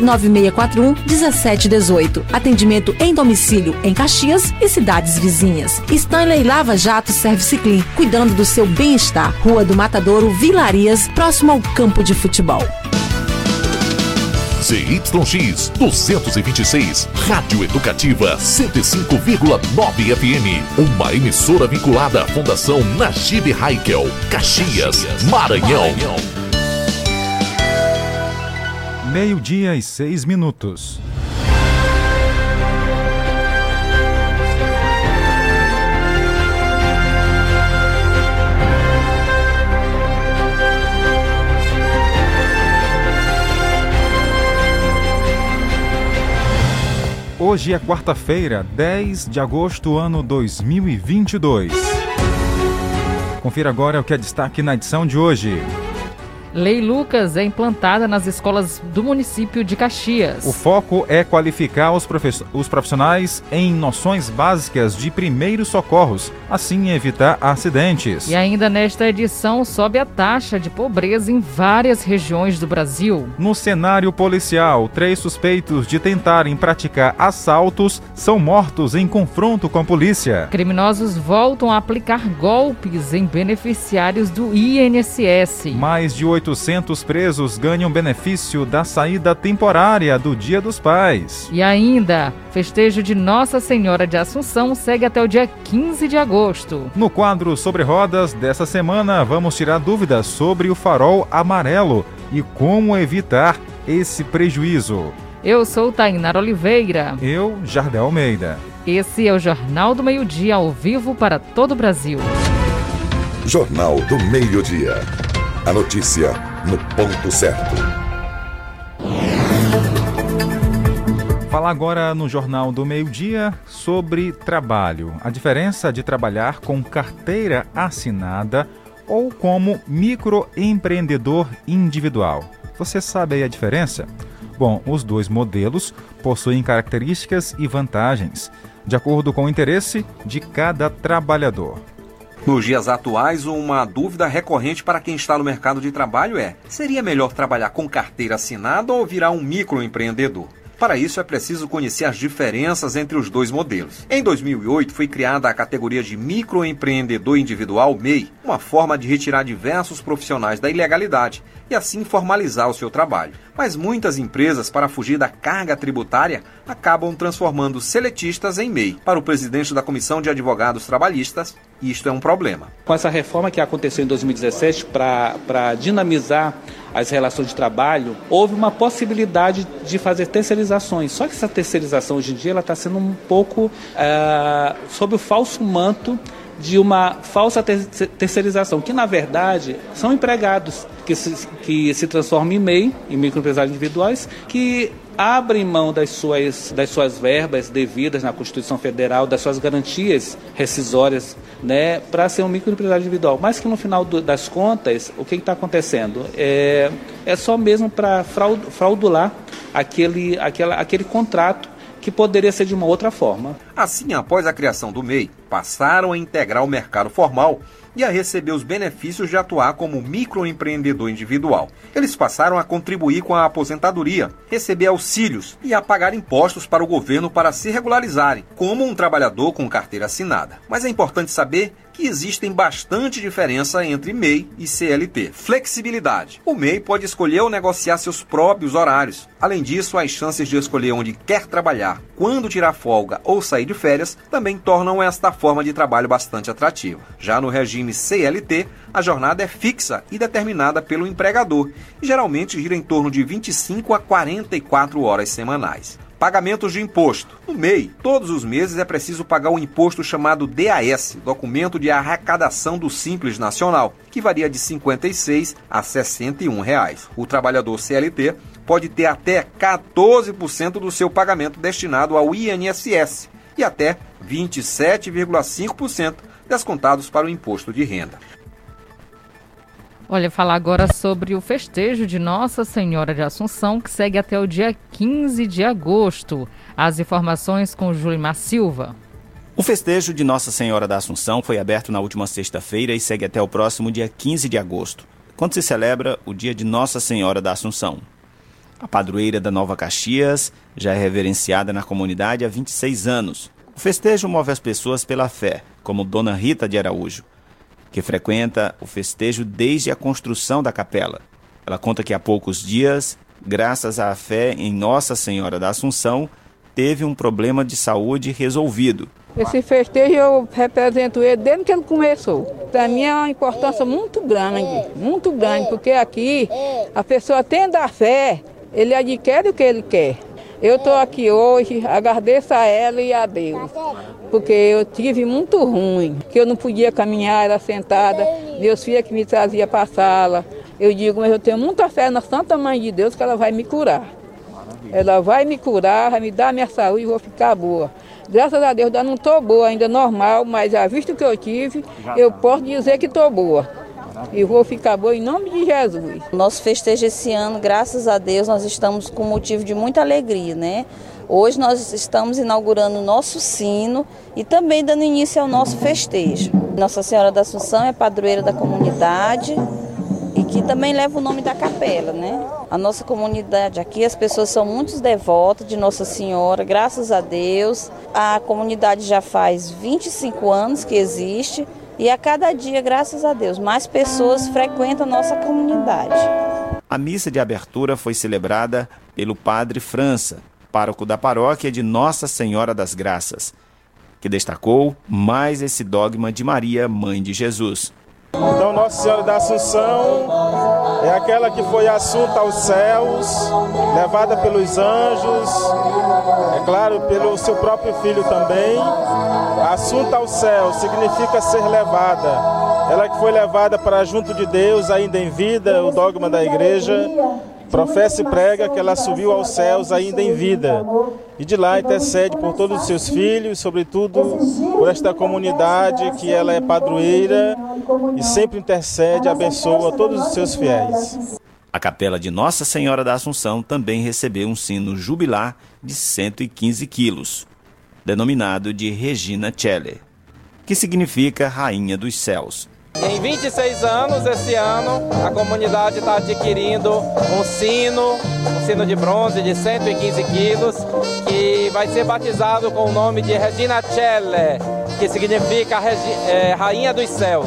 99641 1718. Atendimento em domicílio em Caxias e cidades vizinhas. Stanley Lava Jato Service Clean, cuidando do seu bem-estar. Rua do Matadouro, Vilarias, próximo ao campo de futebol. ZYX 226, Rádio Educativa 105,9 FM. Uma emissora vinculada à Fundação Najib Haikel, Caxias, Maranhão. Meio-dia e seis minutos. Hoje é quarta-feira, 10 de agosto, ano 2022. Confira agora o que é destaque na edição de hoje. Lei Lucas é implantada nas escolas do município de Caxias. O foco é qualificar os, os profissionais em noções básicas de primeiros socorros, assim evitar acidentes. E ainda nesta edição sobe a taxa de pobreza em várias regiões do Brasil. No cenário policial, três suspeitos de tentarem praticar assaltos são mortos em confronto com a polícia. Criminosos voltam a aplicar golpes em beneficiários do INSS. Mais de 800 presos ganham benefício da saída temporária do Dia dos Pais. E ainda, festejo de Nossa Senhora de Assunção segue até o dia 15 de agosto. No quadro Sobre Rodas dessa semana, vamos tirar dúvidas sobre o farol amarelo e como evitar esse prejuízo. Eu sou Tainá Oliveira. Eu, Jardel Almeida. Esse é o Jornal do Meio-Dia ao vivo para todo o Brasil. Jornal do Meio-Dia. A notícia no ponto certo. Falar agora no Jornal do Meio-Dia sobre trabalho. A diferença de trabalhar com carteira assinada ou como microempreendedor individual. Você sabe aí a diferença? Bom, os dois modelos possuem características e vantagens, de acordo com o interesse de cada trabalhador. Nos dias atuais, uma dúvida recorrente para quem está no mercado de trabalho é: seria melhor trabalhar com carteira assinada ou virar um microempreendedor? Para isso é preciso conhecer as diferenças entre os dois modelos. Em 2008 foi criada a categoria de microempreendedor individual MEI, uma forma de retirar diversos profissionais da ilegalidade e assim formalizar o seu trabalho. Mas muitas empresas, para fugir da carga tributária, acabam transformando seletistas em MEI. Para o presidente da Comissão de Advogados Trabalhistas, isto é um problema. Com essa reforma que aconteceu em 2017 para dinamizar as relações de trabalho, houve uma possibilidade de fazer terceirizações. Só que essa terceirização hoje em dia ela está sendo um pouco é, sob o falso manto de uma falsa terceirização, que na verdade são empregados que se, que se transformam em MEI, em microempresários individuais, que abrem mão das suas, das suas verbas devidas na Constituição Federal, das suas garantias rescisórias, né, para ser um microempresário individual. Mas que no final do, das contas, o que está acontecendo? É, é só mesmo para fraudular aquele, aquela, aquele contrato que poderia ser de uma outra forma. Assim, após a criação do MEI, passaram a integrar o mercado formal e a receber os benefícios de atuar como microempreendedor individual. Eles passaram a contribuir com a aposentadoria, receber auxílios e a pagar impostos para o governo para se regularizarem, como um trabalhador com carteira assinada. Mas é importante saber que existem bastante diferença entre MEI e CLT. Flexibilidade. O MEI pode escolher ou negociar seus próprios horários. Além disso, as chances de escolher onde quer trabalhar, quando tirar folga ou sair de férias, também tornam esta forma de trabalho bastante atrativa. Já no regime CLT, a jornada é fixa e determinada pelo empregador e geralmente gira em torno de 25 a 44 horas semanais. Pagamentos de imposto. No MEI, todos os meses é preciso pagar um imposto chamado DAS, Documento de Arrecadação do Simples Nacional, que varia de R$ 56 a 61 reais. O trabalhador CLT pode ter até 14% do seu pagamento destinado ao INSS e até 27,5% descontados para o imposto de renda. Olha, falar agora sobre o festejo de Nossa Senhora de Assunção, que segue até o dia 15 de agosto. As informações com Julimar Silva. O festejo de Nossa Senhora da Assunção foi aberto na última sexta-feira e segue até o próximo dia 15 de agosto, quando se celebra o dia de Nossa Senhora da Assunção. A padroeira da Nova Caxias já é reverenciada na comunidade há 26 anos. O festejo move as pessoas pela fé, como Dona Rita de Araújo, que frequenta o festejo desde a construção da capela. Ela conta que há poucos dias, graças à fé em Nossa Senhora da Assunção, teve um problema de saúde resolvido. Esse festejo eu represento ele desde que ele começou. Para mim é uma importância muito grande, muito grande, porque aqui a pessoa tendo a fé, ele adquire o que ele quer. Eu estou aqui hoje, agradeço a ela e a Deus, porque eu tive muito ruim, que eu não podia caminhar, era sentada, meus filhos que me trazia para a sala. Eu digo, mas eu tenho muita fé na Santa Mãe de Deus que ela vai me curar. Ela vai me curar, vai me dar minha saúde e vou ficar boa. Graças a Deus, ainda não estou boa, ainda normal, mas já visto que eu tive, eu posso dizer que estou boa e vou ficar boa em nome de Jesus. Nosso festejo esse ano, graças a Deus, nós estamos com motivo de muita alegria, né? Hoje nós estamos inaugurando o nosso sino e também dando início ao nosso festejo. Nossa Senhora da Assunção é padroeira da comunidade e que também leva o nome da capela, né? A nossa comunidade aqui, as pessoas são muito devotas de Nossa Senhora, graças a Deus. A comunidade já faz 25 anos que existe e a cada dia, graças a Deus, mais pessoas frequentam nossa comunidade. A missa de abertura foi celebrada pelo Padre França, pároco da paróquia de Nossa Senhora das Graças, que destacou mais esse dogma de Maria, mãe de Jesus. Então, Nossa Senhora da Assunção é aquela que foi assunta aos céus, levada pelos anjos, é claro, pelo seu próprio filho também. Assunta aos céus significa ser levada. Ela que foi levada para junto de Deus, ainda em vida, o dogma da igreja. Professa e prega que ela subiu aos céus ainda em vida. E de lá intercede por todos os seus filhos, sobretudo por esta comunidade que ela é padroeira e sempre intercede, abençoa todos os seus fiéis. A capela de Nossa Senhora da Assunção também recebeu um sino jubilar de 115 quilos, denominado de Regina Celler, que significa Rainha dos Céus. Em 26 anos, esse ano, a comunidade está adquirindo um sino, um sino de bronze de 115 quilos, que vai ser batizado com o nome de Regina Celle, que significa é, Rainha dos Céus.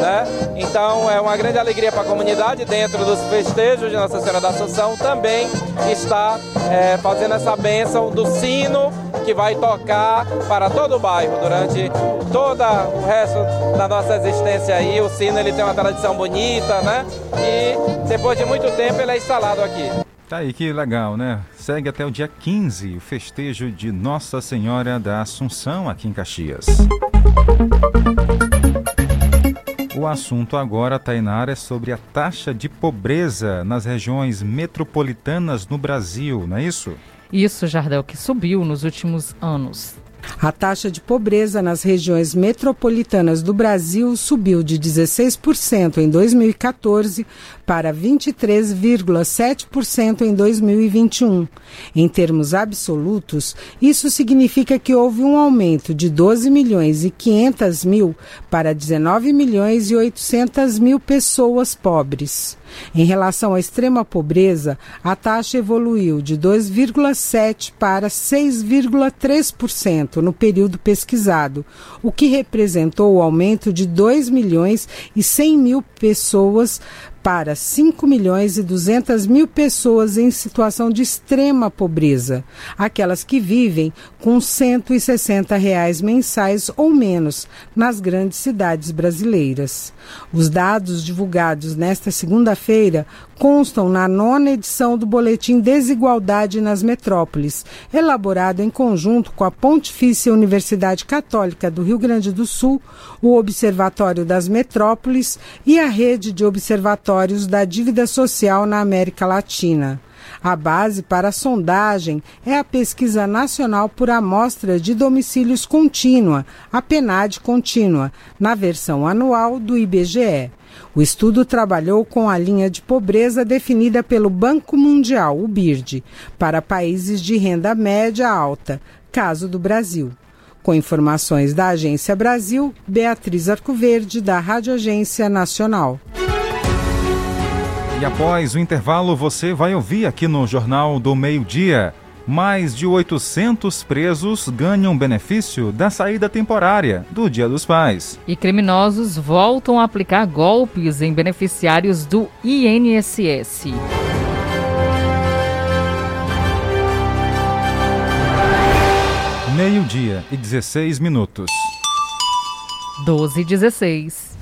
Né? Então é uma grande alegria para a comunidade, dentro dos festejos de Nossa Senhora da Assunção, também está é, fazendo essa bênção do sino que vai tocar para todo o bairro durante todo o resto da nossa existência aí. O sino ele tem uma tradição bonita, né? E depois de muito tempo ele é instalado aqui. Tá aí, que legal, né? Segue até o dia 15 o festejo de Nossa Senhora da Assunção aqui em Caxias. O assunto agora, Tainara, é sobre a taxa de pobreza nas regiões metropolitanas no Brasil, não é isso? Isso, Jardel, que subiu nos últimos anos. A taxa de pobreza nas regiões metropolitanas do Brasil subiu de 16% em 2014 para 23,7% em 2021. Em termos absolutos, isso significa que houve um aumento de 12 milhões e 500 mil para 19 milhões e 800 mil pessoas pobres. Em relação à extrema pobreza, a taxa evoluiu de 2,7% para 6,3% no período pesquisado, o que representou o aumento de 2 milhões e 100 mil pessoas para 5 milhões e 200 mil pessoas em situação de extrema pobreza, aquelas que vivem com 160 reais mensais ou menos nas grandes cidades brasileiras. Os dados divulgados nesta segunda-feira constam na nona edição do Boletim Desigualdade nas Metrópoles, elaborado em conjunto com a Pontifícia Universidade Católica do Rio Grande do Sul, o Observatório das Metrópoles e a Rede de Observatórios da Dívida Social na América Latina. A base para a sondagem é a Pesquisa Nacional por Amostra de Domicílios Contínua, a PENAD Contínua, na versão anual do IBGE. O estudo trabalhou com a linha de pobreza definida pelo Banco Mundial, o BIRD, para países de renda média alta, caso do Brasil. Com informações da Agência Brasil, Beatriz Arcoverde, da Rádio Agência Nacional. E após o intervalo, você vai ouvir aqui no Jornal do Meio-Dia. Mais de 800 presos ganham benefício da saída temporária do Dia dos Pais. E criminosos voltam a aplicar golpes em beneficiários do INSS. Meio-dia e 16 minutos. 12 e 16.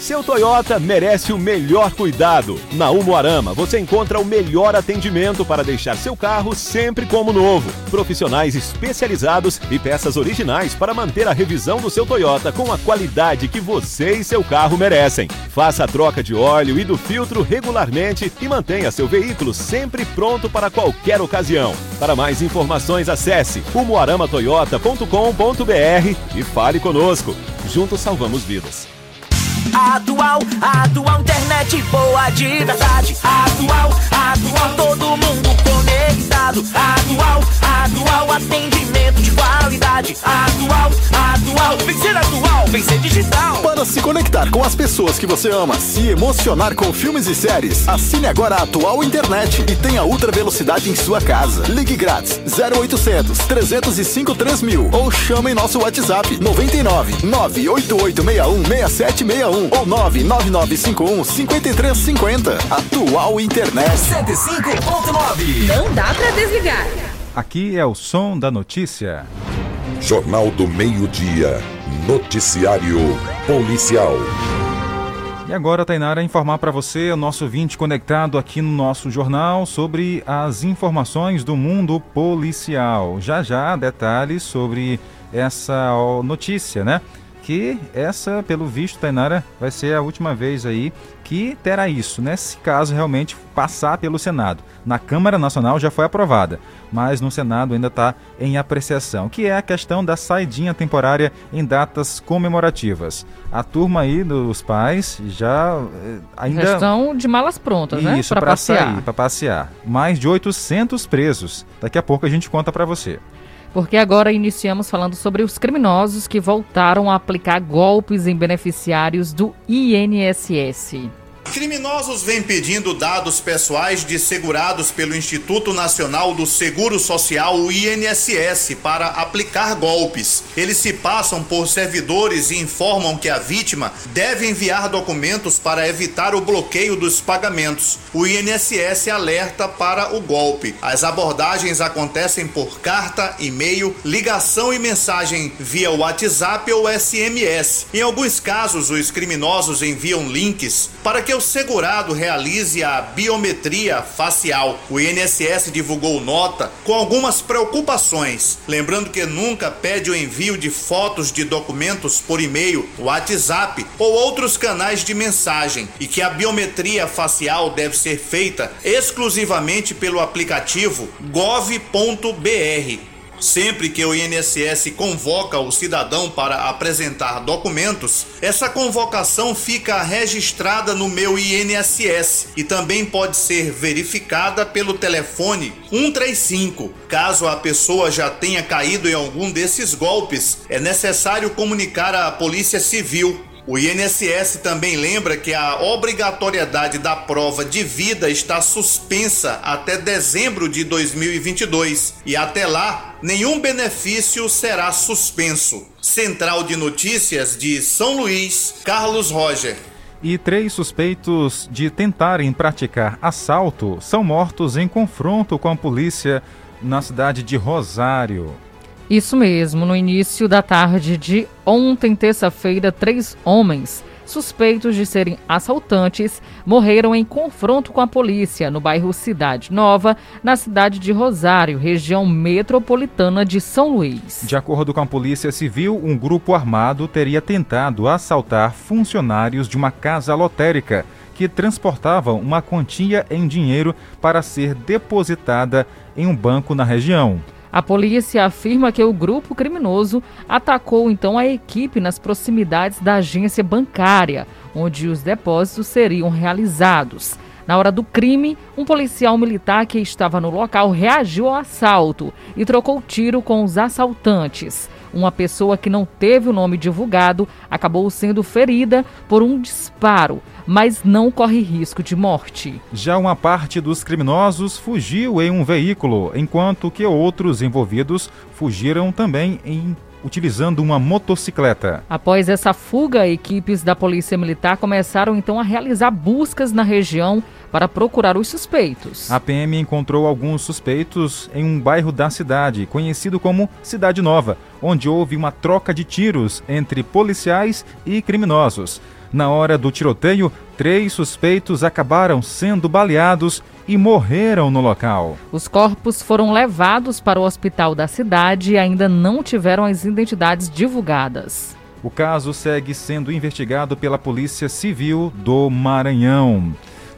Seu Toyota merece o melhor cuidado. Na Umuarama você encontra o melhor atendimento para deixar seu carro sempre como novo. Profissionais especializados e peças originais para manter a revisão do seu Toyota com a qualidade que você e seu carro merecem. Faça a troca de óleo e do filtro regularmente e mantenha seu veículo sempre pronto para qualquer ocasião. Para mais informações, acesse umuaramatoyota.com.br e fale conosco. Juntos salvamos vidas. Atual, atual, internet boa de verdade. Atual, atual, todo mundo conectado. Atual, atual, atendimento de qualidade. Atual, atual, vencer atual, vencer digital. Para se conectar com as pessoas que você ama, se emocionar com filmes e séries, assine agora a Atual Internet e tenha ultra velocidade em sua casa. Ligue grátis 0800 305 3000 ou chame nosso WhatsApp 99 98861 6761 ou 99951 5350. Atual Internet 105.9. Dá pra desligar. Aqui é o som da notícia. Jornal do Meio-Dia. Noticiário Policial. E agora, Tainara, informar para você, o nosso ouvinte conectado aqui no nosso jornal, sobre as informações do mundo policial. Já já, detalhes sobre essa notícia, né? Que essa, pelo visto, Tainara, vai ser a última vez aí que terá isso, né? Se caso realmente passar pelo Senado. Na Câmara Nacional já foi aprovada, mas no Senado ainda está em apreciação, que é a questão da saidinha temporária em datas comemorativas. A turma aí dos pais já eh, ainda... Estão de malas prontas, né? Isso, para sair, para passear. Mais de 800 presos. Daqui a pouco a gente conta para você porque agora iniciamos falando sobre os criminosos que voltaram a aplicar golpes em beneficiários do INSS. Criminosos vêm pedindo dados pessoais de segurados pelo Instituto Nacional do Seguro Social, o INSS, para aplicar golpes. Eles se passam por servidores e informam que a vítima deve enviar documentos para evitar o bloqueio dos pagamentos. O INSS alerta para o golpe. As abordagens acontecem por carta, e-mail, ligação e mensagem via WhatsApp ou SMS. Em alguns casos, os criminosos enviam links para que o segurado realize a biometria facial. O INSS divulgou nota com algumas preocupações, lembrando que nunca pede o envio de fotos de documentos por e-mail, WhatsApp ou outros canais de mensagem e que a biometria facial deve ser feita exclusivamente pelo aplicativo gov.br. Sempre que o INSS convoca o cidadão para apresentar documentos, essa convocação fica registrada no meu INSS e também pode ser verificada pelo telefone 135. Caso a pessoa já tenha caído em algum desses golpes, é necessário comunicar à Polícia Civil o INSS também lembra que a obrigatoriedade da prova de vida está suspensa até dezembro de 2022 e até lá nenhum benefício será suspenso. Central de Notícias de São Luís, Carlos Roger. E três suspeitos de tentarem praticar assalto são mortos em confronto com a polícia na cidade de Rosário. Isso mesmo, no início da tarde de ontem, terça-feira, três homens suspeitos de serem assaltantes, morreram em confronto com a polícia no bairro Cidade Nova, na cidade de Rosário, região metropolitana de São Luís. De acordo com a Polícia Civil, um grupo armado teria tentado assaltar funcionários de uma casa lotérica que transportavam uma quantia em dinheiro para ser depositada em um banco na região. A polícia afirma que o grupo criminoso atacou então a equipe nas proximidades da agência bancária, onde os depósitos seriam realizados. Na hora do crime, um policial militar que estava no local reagiu ao assalto e trocou tiro com os assaltantes. Uma pessoa que não teve o nome divulgado acabou sendo ferida por um disparo, mas não corre risco de morte. Já uma parte dos criminosos fugiu em um veículo, enquanto que outros envolvidos fugiram também em utilizando uma motocicleta. Após essa fuga, equipes da Polícia Militar começaram então a realizar buscas na região para procurar os suspeitos. A PM encontrou alguns suspeitos em um bairro da cidade, conhecido como Cidade Nova, onde houve uma troca de tiros entre policiais e criminosos. Na hora do tiroteio, três suspeitos acabaram sendo baleados e morreram no local. Os corpos foram levados para o hospital da cidade e ainda não tiveram as identidades divulgadas. O caso segue sendo investigado pela Polícia Civil do Maranhão.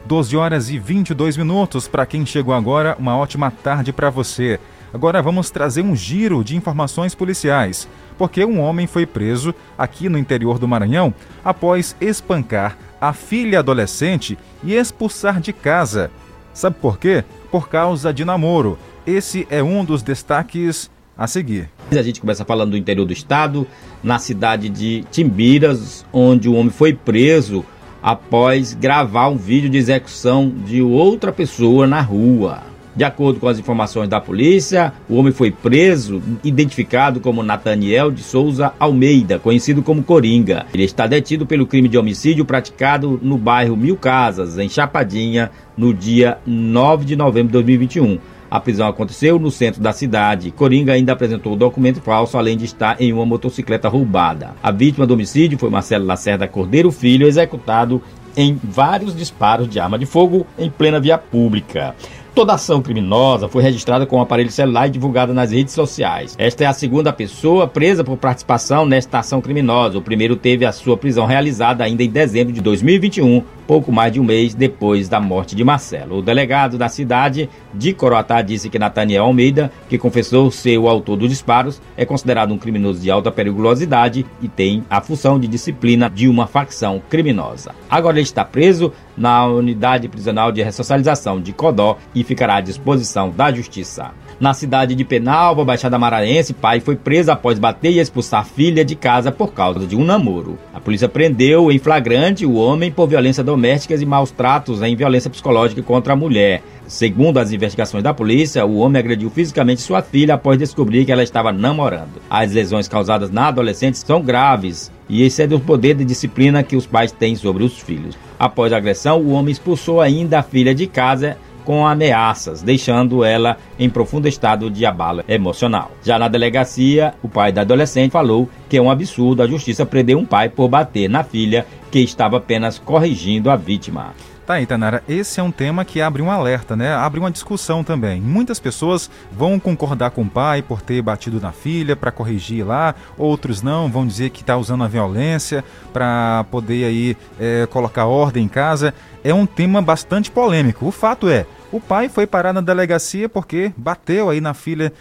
12 horas e 22 minutos. Para quem chegou agora, uma ótima tarde para você. Agora vamos trazer um giro de informações policiais, porque um homem foi preso aqui no interior do Maranhão após espancar a filha adolescente e expulsar de casa. Sabe por quê? Por causa de namoro. Esse é um dos destaques a seguir. A gente começa falando do interior do estado, na cidade de Timbiras, onde o homem foi preso após gravar um vídeo de execução de outra pessoa na rua. De acordo com as informações da polícia, o homem foi preso, identificado como Nathaniel de Souza Almeida, conhecido como Coringa. Ele está detido pelo crime de homicídio praticado no bairro Mil Casas, em Chapadinha, no dia 9 de novembro de 2021. A prisão aconteceu no centro da cidade. Coringa ainda apresentou documento falso, além de estar em uma motocicleta roubada. A vítima do homicídio foi Marcelo Lacerda Cordeiro Filho, executado em vários disparos de arma de fogo em plena via pública. Toda ação criminosa foi registrada com o um aparelho celular e divulgada nas redes sociais. Esta é a segunda pessoa presa por participação nesta ação criminosa. O primeiro teve a sua prisão realizada ainda em dezembro de 2021, pouco mais de um mês depois da morte de Marcelo. O delegado da cidade de Coroatá disse que Nathaniel Almeida, que confessou ser o autor dos disparos, é considerado um criminoso de alta periculosidade e tem a função de disciplina de uma facção criminosa. Agora ele está preso na unidade prisional de ressocialização de Codó e ficará à disposição da justiça. Na cidade de Penalva, Baixada Maranhense, pai foi preso após bater e expulsar filha de casa por causa de um namoro. A polícia prendeu em flagrante o homem por violência doméstica e maus tratos em violência psicológica contra a mulher. Segundo as investigações da polícia, o homem agrediu fisicamente sua filha após descobrir que ela estava namorando. As lesões causadas na adolescente são graves e excedem o poder de disciplina que os pais têm sobre os filhos. Após a agressão, o homem expulsou ainda a filha de casa com ameaças, deixando ela em profundo estado de abalo emocional. Já na delegacia, o pai da adolescente falou que é um absurdo a justiça prender um pai por bater na filha que estava apenas corrigindo a vítima. Tá aí, Tanara, esse é um tema que abre um alerta, né? Abre uma discussão também. Muitas pessoas vão concordar com o pai por ter batido na filha para corrigir lá, outros não, vão dizer que está usando a violência para poder aí é, colocar ordem em casa. É um tema bastante polêmico. O fato é, o pai foi parar na delegacia porque bateu aí na filha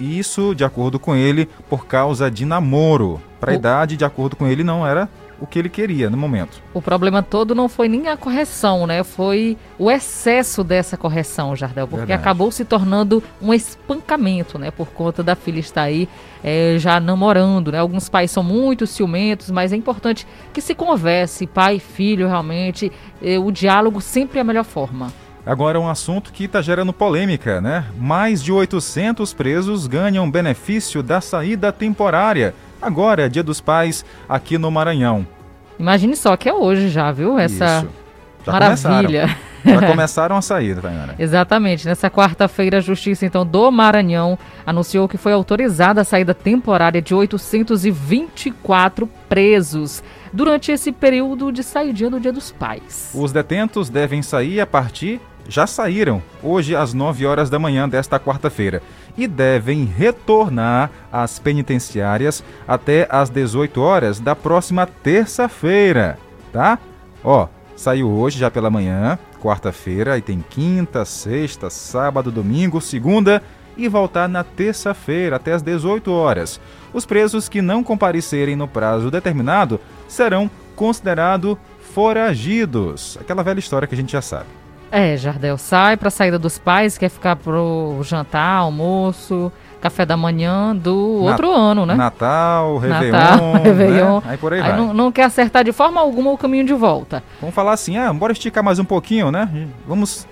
isso, de acordo com ele, por causa de namoro. Para a idade, de acordo com ele, não era o que ele queria no momento. O problema todo não foi nem a correção, né? Foi o excesso dessa correção, Jardel, porque Verdade. acabou se tornando um espancamento, né? Por conta da filha estar aí é, já namorando, né? Alguns pais são muito ciumentos, mas é importante que se converse, pai e filho, realmente. É, o diálogo sempre é a melhor forma. Agora um assunto que está gerando polêmica, né? Mais de 800 presos ganham benefício da saída temporária Agora é Dia dos Pais aqui no Maranhão. Imagine só que é hoje já, viu? Essa maravilha. Já começaram a sair, Tainara. Exatamente. Nessa quarta-feira, a Justiça então do Maranhão anunciou que foi autorizada a saída temporária de 824 presos durante esse período de saída do Dia dos Pais. Os detentos devem sair a partir já saíram hoje às 9 horas da manhã desta quarta-feira e devem retornar às penitenciárias até às 18 horas da próxima terça-feira, tá? Ó, saiu hoje já pela manhã, quarta-feira, e tem quinta, sexta, sábado, domingo, segunda e voltar na terça-feira até às 18 horas. Os presos que não comparecerem no prazo determinado serão considerados foragidos. Aquela velha história que a gente já sabe. É, Jardel sai para a saída dos pais, quer ficar pro jantar, almoço, café da manhã do outro ano, né? Natal, Réveillon, Natal, Réveillon. Né? Aí por aí, aí vai. Não, não, quer acertar de forma alguma o caminho de volta. Vamos falar assim, ah, bora esticar mais um pouquinho, né? Vamos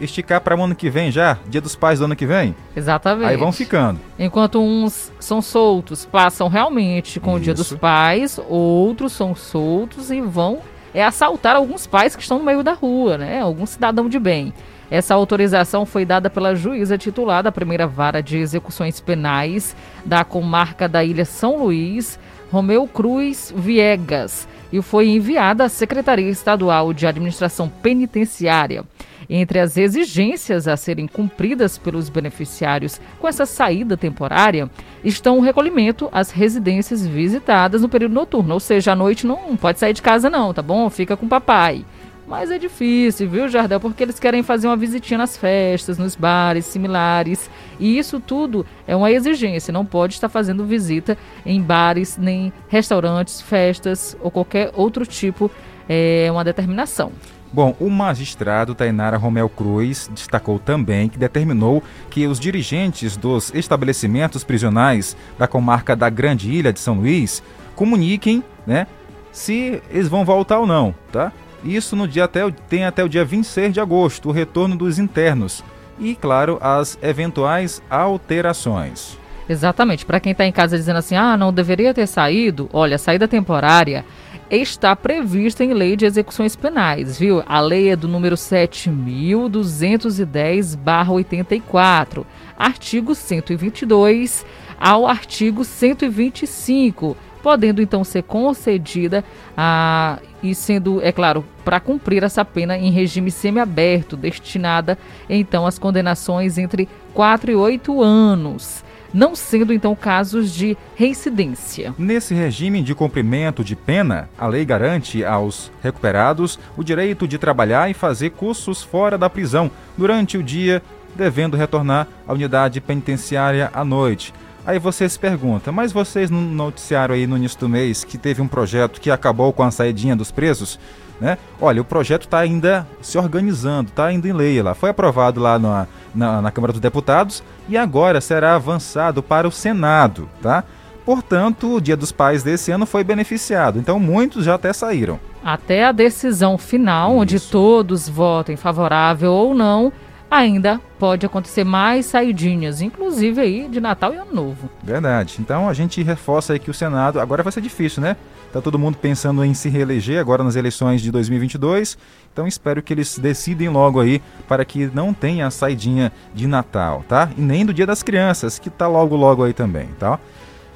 esticar para o ano que vem já, Dia dos Pais do ano que vem. Exatamente. Aí vão ficando. Enquanto uns são soltos, passam realmente com Isso. o Dia dos Pais, outros são soltos e vão é assaltar alguns pais que estão no meio da rua, né? Algum cidadão de bem. Essa autorização foi dada pela juíza titular da primeira vara de execuções penais da comarca da Ilha São Luís, Romeu Cruz Viegas, e foi enviada à Secretaria Estadual de Administração Penitenciária. Entre as exigências a serem cumpridas pelos beneficiários com essa saída temporária estão o recolhimento às residências visitadas no período noturno, ou seja, à noite não pode sair de casa não, tá bom? Fica com o papai. Mas é difícil, viu, Jardel? Porque eles querem fazer uma visitinha nas festas, nos bares similares. E isso tudo é uma exigência. Não pode estar fazendo visita em bares, nem restaurantes, festas ou qualquer outro tipo. É uma determinação. Bom, o magistrado Tainara Romel Cruz destacou também que determinou que os dirigentes dos estabelecimentos prisionais da comarca da Grande Ilha de São Luís comuniquem, né, se eles vão voltar ou não, tá? Isso no dia até tem até o dia 26 de agosto, o retorno dos internos e, claro, as eventuais alterações. Exatamente. Para quem está em casa dizendo assim, ah, não deveria ter saído, olha, saída temporária está prevista em lei de execuções penais, viu? A lei é do número 7.210-84, artigo 122 ao artigo 125, podendo então ser concedida a, e sendo, é claro, para cumprir essa pena em regime semiaberto, destinada então às condenações entre 4 e 8 anos não sendo então casos de reincidência. Nesse regime de cumprimento de pena, a lei garante aos recuperados o direito de trabalhar e fazer cursos fora da prisão durante o dia, devendo retornar à unidade penitenciária à noite. Aí você se pergunta, mas vocês não noticiaram aí no início do mês que teve um projeto que acabou com a saidinha dos presos? Né? Olha, o projeto está ainda se organizando, está indo em lei lá. Foi aprovado lá na, na, na, Câmara dos Deputados e agora será avançado para o Senado, tá? Portanto, o Dia dos Pais desse ano foi beneficiado. Então, muitos já até saíram. Até a decisão final, Isso. onde todos votem favorável ou não, ainda pode acontecer mais saidinhas, inclusive aí de Natal e Ano Novo. Verdade. Então a gente reforça aí que o Senado agora vai ser difícil, né? Tá todo mundo pensando em se reeleger agora nas eleições de 2022. Então espero que eles decidem logo aí para que não tenha a saidinha de Natal, tá? E nem do Dia das Crianças, que tá logo logo aí também, tá?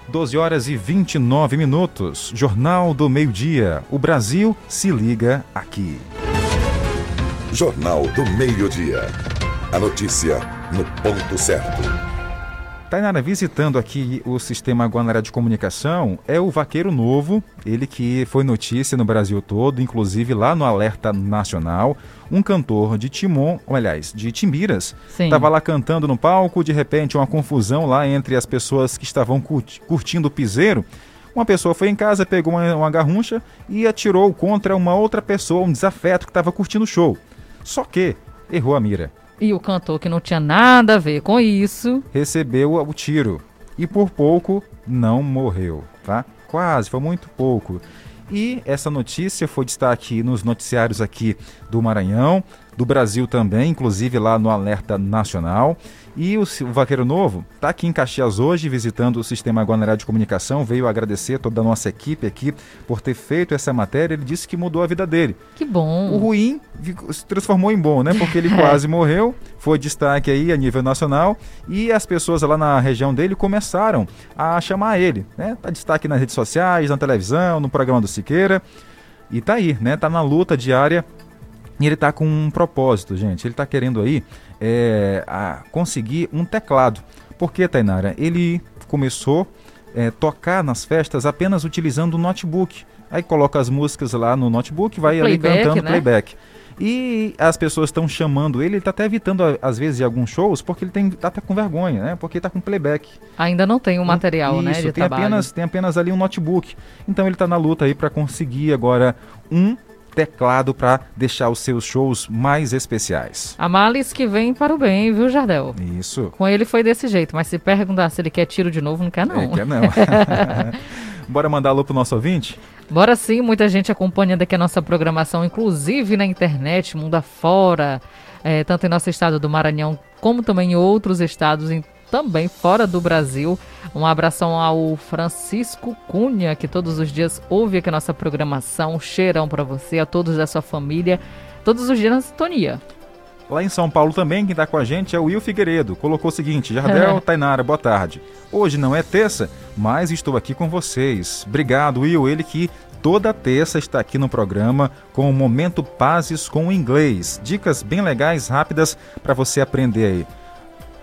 12 horas e 29 minutos. Jornal do Meio-Dia. O Brasil se liga aqui. Jornal do Meio-Dia. A notícia no ponto certo. Tainara, visitando aqui o sistema Guanaré de comunicação, é o Vaqueiro Novo, ele que foi notícia no Brasil todo, inclusive lá no Alerta Nacional, um cantor de Timon, ou, aliás, de Timbiras, estava lá cantando no palco, de repente uma confusão lá entre as pessoas que estavam curtindo o piseiro. Uma pessoa foi em casa, pegou uma, uma garruncha e atirou contra uma outra pessoa, um desafeto que estava curtindo o show. Só que errou a mira. E o cantor, que não tinha nada a ver com isso, recebeu o tiro e por pouco não morreu, tá? Quase, foi muito pouco. E essa notícia foi destaque nos noticiários aqui do Maranhão. do Brasil também, inclusive lá no Alerta Nacional. E o, o Vaqueiro Novo está aqui em Caxias hoje, visitando o Sistema Guanará de Comunicação, veio agradecer toda a nossa equipe aqui por ter feito essa matéria. Ele disse que mudou a vida dele. Que bom. O ruim se transformou em bom, né? Porque ele quase morreu, foi destaque aí a nível nacional e as pessoas lá na região dele começaram a chamar ele, né? Tá destaque nas redes sociais, na televisão, no programa do Siqueira. E tá aí, né? Tá na luta diária e ele tá com um propósito, gente. Ele tá querendo aí é, a conseguir um teclado. Por que, Tainara? Ele começou a é, tocar nas festas apenas utilizando o notebook. Aí coloca as músicas lá no notebook, vai ali cantando né? playback. E as pessoas estão chamando ele, ele está até evitando, às vezes, alguns shows, porque ele tem, tá, tá com vergonha, né? Porque está com playback. Ainda não tem o um material, Isso, né? De tem trabalho. apenas Tem apenas ali um notebook. Então ele está na luta aí para conseguir agora um teclado para deixar os seus shows mais especiais. A males que vem para o bem, viu, Jardel? Isso. Com ele foi desse jeito, mas se perguntar se ele quer tiro de novo, não quer não. É, quer não. Bora mandar alô pro nosso ouvinte? Bora sim, muita gente acompanhando aqui a nossa programação, inclusive na internet, mundo afora, é, tanto em nosso estado do Maranhão, como também em outros estados, em também fora do Brasil. Um abração ao Francisco Cunha, que todos os dias ouve aqui a nossa programação. Um cheirão para você, a todos da sua família, todos os dias na sintonia. Lá em São Paulo também, quem está com a gente é o Will Figueiredo. Colocou o seguinte: Jardel, Tainara, boa tarde. Hoje não é terça, mas estou aqui com vocês. Obrigado, Will. Ele que toda terça está aqui no programa com o Momento Pazes com Inglês. Dicas bem legais, rápidas para você aprender aí.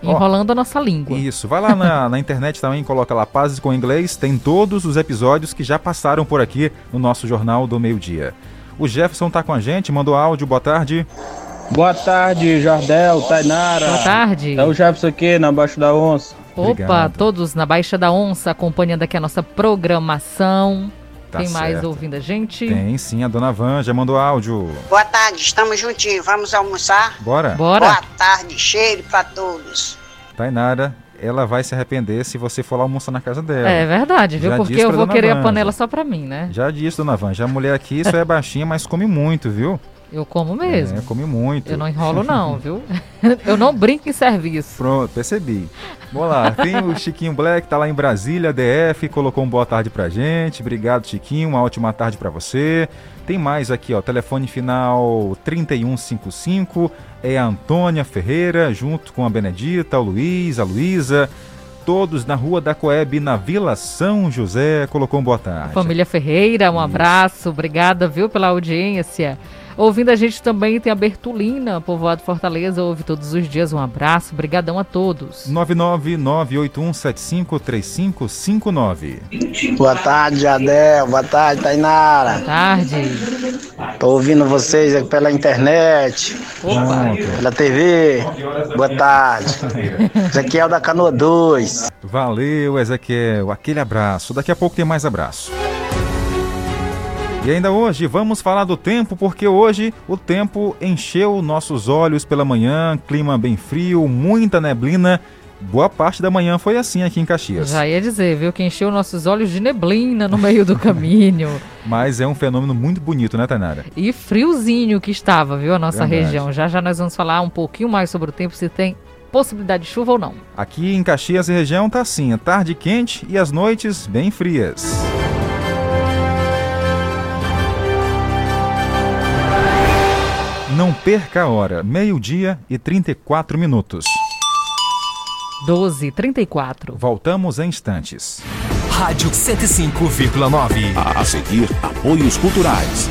Enrolando oh, a nossa língua. Isso. Vai lá na, na, internet também, coloca lá Pazes com Inglês. Tem todos os episódios que já passaram por aqui no nosso Jornal do Meio Dia. O Jefferson está com a gente, mandou áudio. Boa tarde. Boa tarde, Jardel, Tainara. Boa tarde. É o Jefferson aqui, na Baixa da Onça. Opa, Obrigado. todos na Baixa da Onça, acompanhando aqui a nossa programação. Tá Tem mais certo. ouvindo a gente? Tem sim, a dona Van já mandou áudio. Boa tarde, estamos juntinhos. Vamos almoçar? Bora. Bora. Boa tarde, cheiro para todos. Tainara, ela vai se arrepender se você for lá almoçar na casa dela. É verdade, viu? Já Porque eu vou querer Van, a panela só pra mim, né? Já disse, dona Van. Já a mulher aqui só é baixinha, mas come muito, viu? Eu como mesmo. É, come muito. Eu não enrolo não, viu? eu não brinco em serviço. Pronto, percebi. Vamos lá, tem o Chiquinho Black, tá lá em Brasília, DF, colocou um boa tarde pra gente. Obrigado, Chiquinho, uma ótima tarde para você. Tem mais aqui, ó, telefone final 3155, é a Antônia Ferreira, junto com a Benedita, o Luiz, a Luísa, todos na Rua da Coeb, na Vila São José. Colocou um boa tarde. Família Ferreira, um Isso. abraço, obrigada, viu, pela audiência. Ouvindo a gente também tem a Bertulina, povoado Fortaleza, ouve todos os dias. Um abraço, brigadão a todos. 99981753559. Boa tarde, Adel. Boa tarde, Tainara. Boa tarde. Tô ouvindo vocês aqui pela internet. Opa. Pela TV. Boa tarde. Ezequiel da Canoa 2. Valeu, Ezequiel. Aquele abraço. Daqui a pouco tem mais abraço. E ainda hoje vamos falar do tempo, porque hoje o tempo encheu nossos olhos pela manhã, clima bem frio, muita neblina. Boa parte da manhã foi assim aqui em Caxias. Já ia dizer, viu, que encheu nossos olhos de neblina no meio do caminho. Mas é um fenômeno muito bonito, né, Tainara? E friozinho que estava, viu, a nossa Verdade. região. Já já nós vamos falar um pouquinho mais sobre o tempo, se tem possibilidade de chuva ou não. Aqui em Caxias e região tá assim, a tarde quente e as noites bem frias. Não perca a hora, meio-dia e 34 minutos. 12 34. Voltamos em instantes. Rádio 105,9. A seguir, apoios culturais.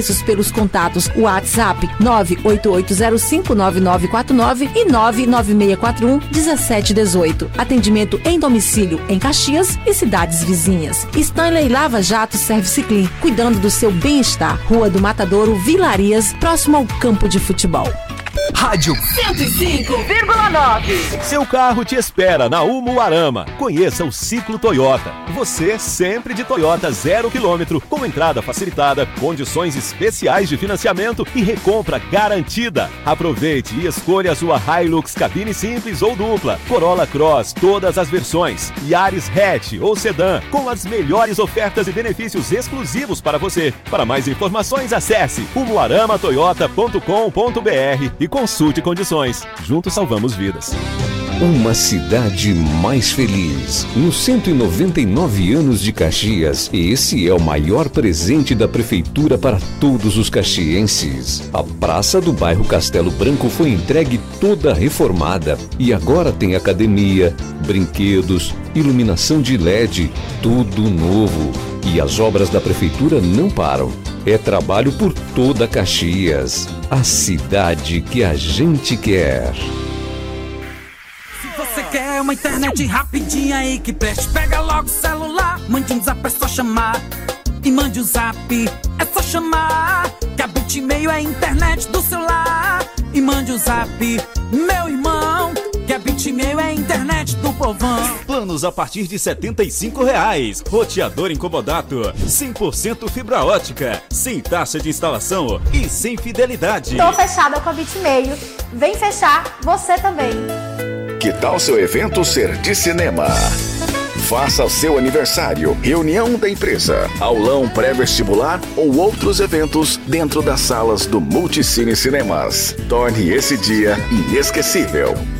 serviços pelos contatos WhatsApp 988059949 e 996411718. Atendimento em domicílio em Caxias e cidades vizinhas. Stanley Lava Jato Service Clean, cuidando do seu bem-estar. Rua do Matadouro, Vilarias, próximo ao campo de futebol. Rádio 105,9. Seu carro te espera na Umuarama. Conheça o Ciclo Toyota. Você sempre de Toyota zero quilômetro, com entrada facilitada, condições especiais de financiamento e recompra garantida. Aproveite e escolha a sua Hilux cabine simples ou dupla, Corolla Cross, todas as versões, Yaris Hatch ou Sedan, com as melhores ofertas e benefícios exclusivos para você. Para mais informações, acesse umuaramatoyota.com.br e consulte condições. Juntos salvamos vidas. Uma cidade mais feliz. Nos 199 anos de Caxias, esse é o maior presente da prefeitura para todos os caxienses. A praça do bairro Castelo Branco foi entregue toda reformada e agora tem academia, brinquedos, iluminação de LED, tudo novo. E as obras da prefeitura não param. É trabalho por toda Caxias. A cidade que a gente quer. Você quer uma internet rapidinha aí que preste? Pega logo o celular, mande um zap, é só chamar. E mande um zap, é só chamar. Que a Bitmail é a internet do celular. E mande um zap, meu irmão. Que a Bitmail é a internet do povão. Planos a partir de 75 reais. Roteador incomodato, 100% fibra ótica, sem taxa de instalação e sem fidelidade. Tô fechada com a Bitmail. Vem fechar você também. Que tal seu evento ser de cinema? Faça o seu aniversário, reunião da empresa, aulão pré-vestibular ou outros eventos dentro das salas do Multicine Cinemas. Torne esse dia inesquecível.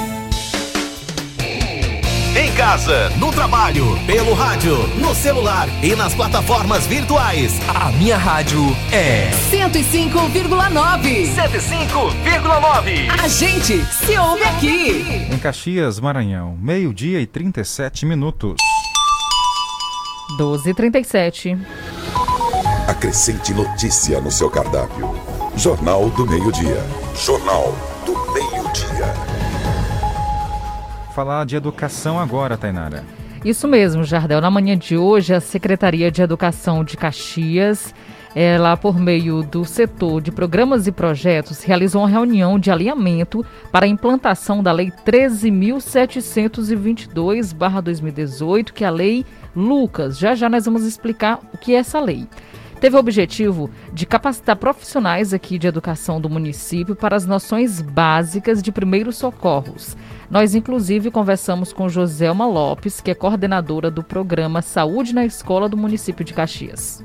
Casa, no trabalho, pelo rádio, no celular e nas plataformas virtuais. A minha rádio é 105,9. 105,9. A gente se ouve aqui. Em Caxias, Maranhão, meio-dia e 37 minutos. 12h37. Acrescente notícia no seu cardápio. Jornal do Meio-Dia. Jornal Falar de educação agora, Tainara. Isso mesmo, Jardel. Na manhã de hoje, a Secretaria de Educação de Caxias, ela, por meio do setor de programas e projetos, realizou uma reunião de alinhamento para a implantação da Lei 13.722-2018, que é a Lei Lucas. Já já nós vamos explicar o que é essa lei teve o objetivo de capacitar profissionais aqui de educação do município para as noções básicas de primeiros socorros. Nós, inclusive, conversamos com Joselma Lopes, que é coordenadora do programa Saúde na Escola do município de Caxias.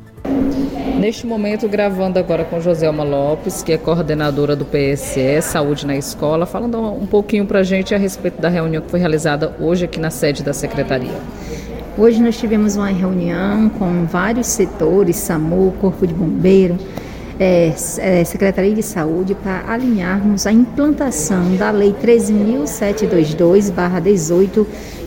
Neste momento, gravando agora com Joselma Lopes, que é coordenadora do PSE Saúde na Escola, falando um pouquinho para a gente a respeito da reunião que foi realizada hoje aqui na sede da Secretaria. Hoje nós tivemos uma reunião com vários setores, SAMU, Corpo de Bombeiro, é, é, Secretaria de Saúde, para alinharmos a implantação da Lei 13.722-18,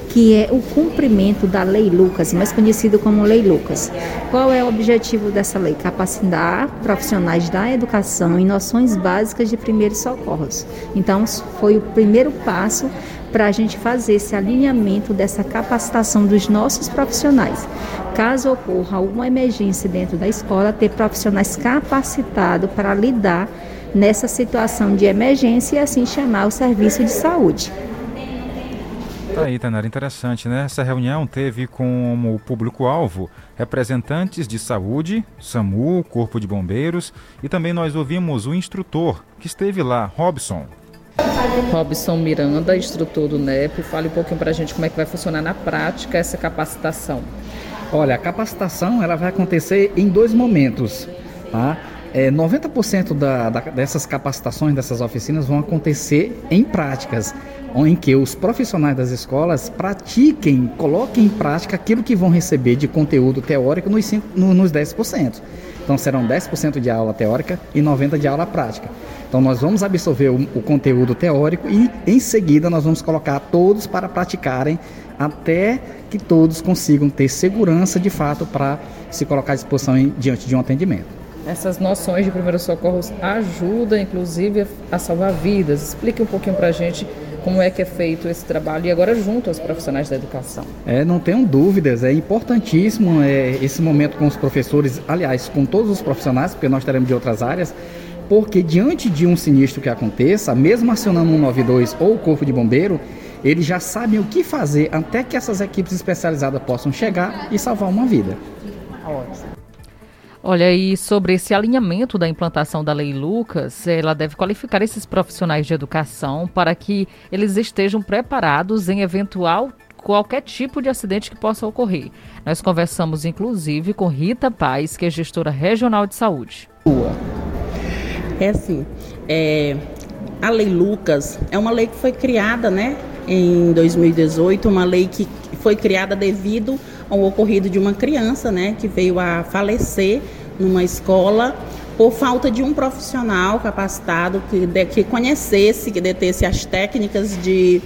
que é o cumprimento da Lei Lucas, mais conhecido como Lei Lucas. Qual é o objetivo dessa lei? Capacitar profissionais da educação em noções básicas de primeiros socorros. Então, foi o primeiro passo para a gente fazer esse alinhamento dessa capacitação dos nossos profissionais. Caso ocorra alguma emergência dentro da escola, ter profissionais capacitados para lidar nessa situação de emergência e assim chamar o serviço de saúde. Tá aí, Tanara, interessante, né? Essa reunião teve como público-alvo representantes de saúde, SAMU, Corpo de Bombeiros e também nós ouvimos o instrutor que esteve lá, Robson. Robson Miranda, instrutor do NEP, fale um pouquinho para a gente como é que vai funcionar na prática essa capacitação. Olha, a capacitação ela vai acontecer em dois momentos. Tá? é, 90% da, da, dessas capacitações, dessas oficinas, vão acontecer em práticas, em que os profissionais das escolas pratiquem, coloquem em prática aquilo que vão receber de conteúdo teórico nos, 5, no, nos 10%. Então serão 10% de aula teórica e 90% de aula prática. Então nós vamos absorver o, o conteúdo teórico e em seguida nós vamos colocar todos para praticarem até que todos consigam ter segurança de fato para se colocar à disposição em, diante de um atendimento. Essas noções de primeiros socorros ajudam, inclusive, a salvar vidas. Explique um pouquinho para a gente como é que é feito esse trabalho e agora junto aos profissionais da educação. É, não tenham dúvidas, é importantíssimo é, esse momento com os professores, aliás, com todos os profissionais, porque nós teremos de outras áreas, porque diante de um sinistro que aconteça, mesmo acionando 192 ou o Corpo de Bombeiro, eles já sabem o que fazer até que essas equipes especializadas possam chegar e salvar uma vida. Olha, e sobre esse alinhamento da implantação da Lei Lucas, ela deve qualificar esses profissionais de educação para que eles estejam preparados em eventual qualquer tipo de acidente que possa ocorrer. Nós conversamos inclusive com Rita Paz, que é gestora regional de saúde. É assim, é, a Lei Lucas é uma lei que foi criada, né, em 2018, uma lei que foi criada devido ao ocorrido de uma criança, né, que veio a falecer numa escola por falta de um profissional capacitado que, de, que conhecesse, que detesse as técnicas de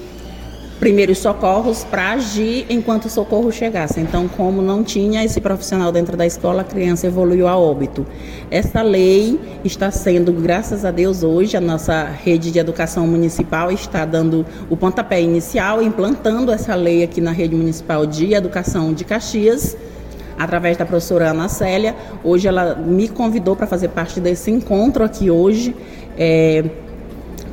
primeiros socorros para agir enquanto o socorro chegasse. Então, como não tinha esse profissional dentro da escola, a criança evoluiu a óbito. Essa lei está sendo, graças a Deus, hoje a nossa rede de educação municipal está dando o pontapé inicial, implantando essa lei aqui na rede municipal de educação de Caxias através da professora Ana Célia. Hoje ela me convidou para fazer parte desse encontro aqui hoje. É,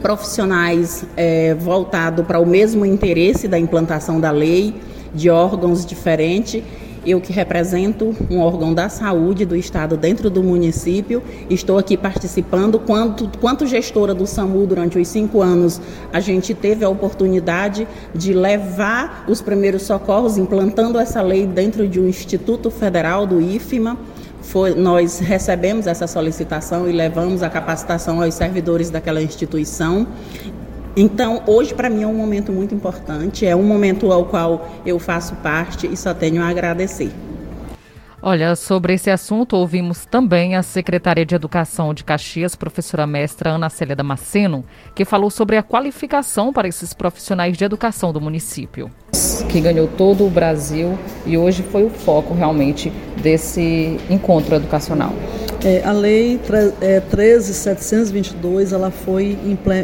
profissionais é, voltados para o mesmo interesse da implantação da lei, de órgãos diferentes. Eu que represento um órgão da saúde do estado dentro do município, estou aqui participando. Quanto, quanto gestora do SAMU durante os cinco anos, a gente teve a oportunidade de levar os primeiros socorros, implantando essa lei dentro de um Instituto Federal do IFMA foi, nós recebemos essa solicitação e levamos a capacitação aos servidores daquela instituição. Então, hoje para mim é um momento muito importante, é um momento ao qual eu faço parte e só tenho a agradecer. Olha, sobre esse assunto, ouvimos também a secretária de Educação de Caxias, professora mestra Ana Célia Damasceno, que falou sobre a qualificação para esses profissionais de educação do município. Que ganhou todo o Brasil e hoje foi o foco realmente desse encontro educacional. É, a lei é, 13.722 ela foi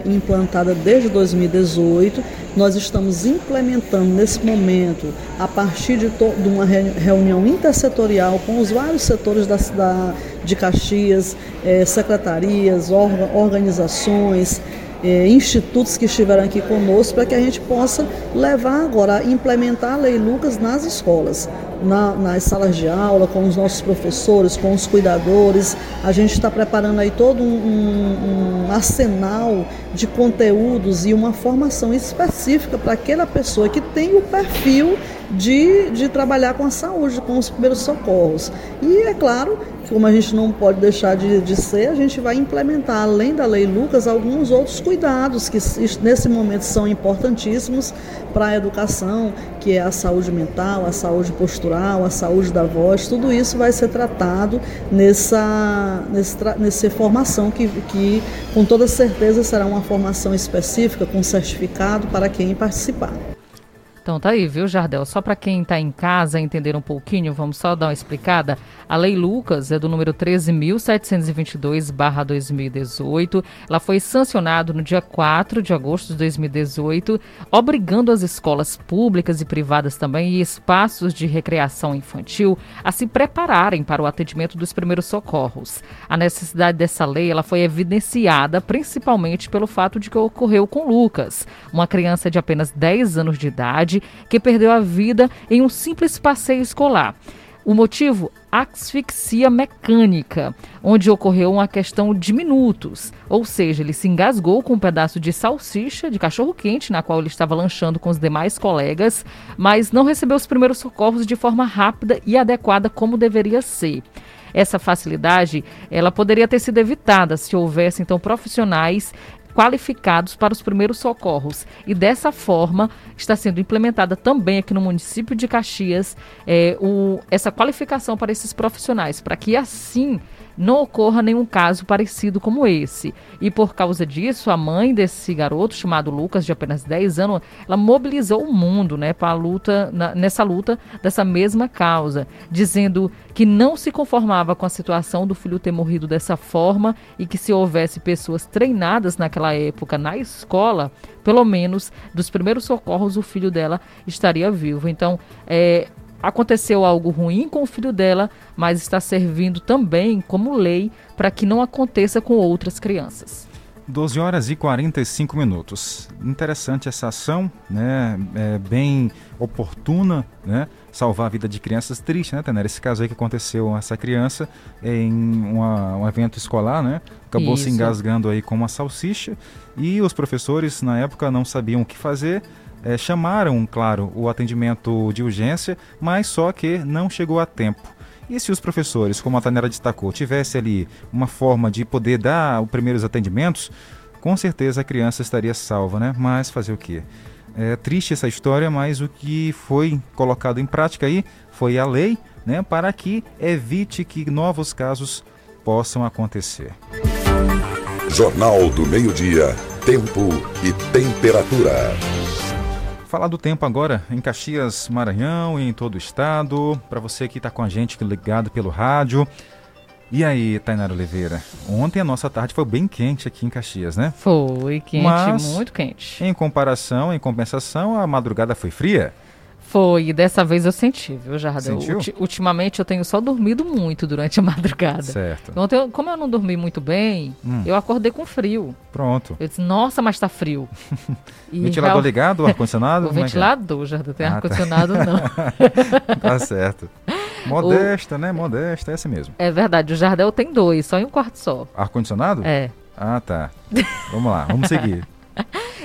implantada desde 2018. Nós estamos implementando nesse momento, a partir de, de uma reunião intersetorial com os vários setores da, cidade de Caxias, é, secretarias, orga, organizações, é, institutos que estiveram aqui conosco para que a gente possa levar agora, implementar a Lei Lucas nas escolas, na, nas salas de aula, com os nossos professores, com os cuidadores. A gente está preparando aí todo um, um, um arsenal de conteúdos e uma formação específica para aquela pessoa que tem o perfil de, de trabalhar com a saúde, com os primeiros socorros. E é claro como a gente não pode deixar de, de ser, a gente vai implementar, além da Lei Lucas, alguns outros cuidados que nesse momento são importantíssimos para a educação, que é a saúde mental, a saúde postural, a saúde da voz, tudo isso vai ser tratado nessa, nessa, nessa formação que, que, com toda certeza, será uma formação específica, com certificado para quem participar. Então tá aí, viu, Jardel? Só para quem está em casa entender um pouquinho, vamos só dar uma explicada. A Lei Lucas é do número 13.722/2018. Ela foi sancionada no dia 4 de agosto de 2018, obrigando as escolas públicas e privadas também e espaços de recreação infantil a se prepararem para o atendimento dos primeiros socorros. A necessidade dessa lei ela foi evidenciada principalmente pelo fato de que ocorreu com Lucas, uma criança de apenas 10 anos de idade que perdeu a vida em um simples passeio escolar. O motivo? Asfixia mecânica, onde ocorreu uma questão de minutos. Ou seja, ele se engasgou com um pedaço de salsicha de cachorro-quente, na qual ele estava lanchando com os demais colegas, mas não recebeu os primeiros socorros de forma rápida e adequada como deveria ser. essa facilidade, ela poderia ter sido evitada se houvesse então profissionais qualificados para os primeiros socorros. E dessa forma está sendo implementada também aqui no município de Caxias é, o, essa qualificação para esses profissionais, para que assim não ocorra nenhum caso parecido como esse. E por causa disso, a mãe desse garoto, chamado Lucas, de apenas 10 anos, ela mobilizou o mundo né, para a luta, na, nessa luta dessa mesma causa, dizendo que não se conformava com a situação do filho ter morrido dessa forma e que se houvesse pessoas treinadas naquela época na escola, pelo menos dos primeiros socorros, o filho dela estaria vivo. Então, é, aconteceu algo ruim com o filho dela, mas está servindo também como lei para que não aconteça com outras crianças. 12 horas e 45 minutos. Interessante essa ação, né? É bem oportuna, né? Salvar a vida de crianças triste, né, Tanera? Esse caso aí que aconteceu essa criança em uma, um evento escolar, né? Acabou Isso. se engasgando aí com uma salsicha e os professores na época não sabiam o que fazer é, chamaram, claro, o atendimento de urgência, mas só que não chegou a tempo. E se os professores, como a Tanera destacou, tivesse ali uma forma de poder dar os primeiros atendimentos, com certeza a criança estaria salva, né? Mas fazer o quê? É triste essa história, mas o que foi colocado em prática aí foi a lei, né, para que evite que novos casos possam acontecer. Jornal do Meio-Dia, Tempo e Temperatura. Falar do tempo agora em Caxias, Maranhão e em todo o estado. Para você que está com a gente ligado pelo rádio. E aí, Tainara Oliveira? Ontem a nossa tarde foi bem quente aqui em Caxias, né? Foi quente, Mas, muito quente. Em comparação, em compensação, a madrugada foi fria? Foi, e dessa vez eu senti, viu, Jardel? Ulti ultimamente eu tenho só dormido muito durante a madrugada. Certo. Ontem, como eu não dormi muito bem, hum. eu acordei com frio. Pronto. Eu disse, nossa, mas tá frio. E ventilador real... ligado, ar-condicionado? o é é? ventilador, é? Jardel, tem ah, tá. ar-condicionado tá. não. tá certo. Modesta, o... né? Modesta, é essa mesmo. É verdade, o Jardel tem dois, só em um quarto só. Ar-condicionado? É. Ah, tá. Vamos lá, vamos seguir.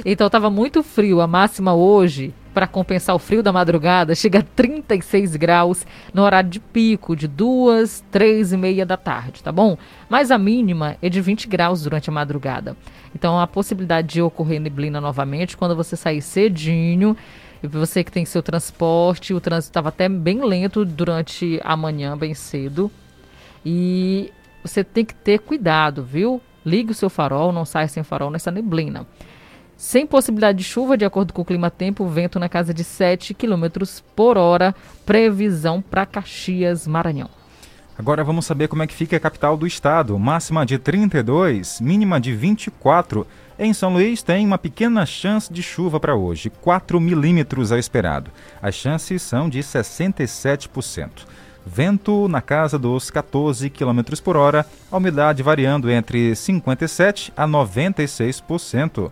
então tava muito frio, a máxima hoje para compensar o frio da madrugada, chega a 36 graus no horário de pico, de 2, 3 e meia da tarde, tá bom? Mas a mínima é de 20 graus durante a madrugada. Então a possibilidade de ocorrer neblina novamente quando você sair cedinho. E você que tem seu transporte, o trânsito estava até bem lento durante a manhã, bem cedo. E você tem que ter cuidado, viu? Ligue o seu farol, não saia sem farol nessa neblina. Sem possibilidade de chuva, de acordo com o clima-tempo, vento na casa de 7 km por hora. Previsão para Caxias, Maranhão. Agora vamos saber como é que fica a capital do estado. Máxima de 32, mínima de 24. Em São Luís tem uma pequena chance de chuva para hoje, 4 milímetros ao esperado. As chances são de 67%. Vento na casa dos 14 km por hora, a umidade variando entre 57% a 96%.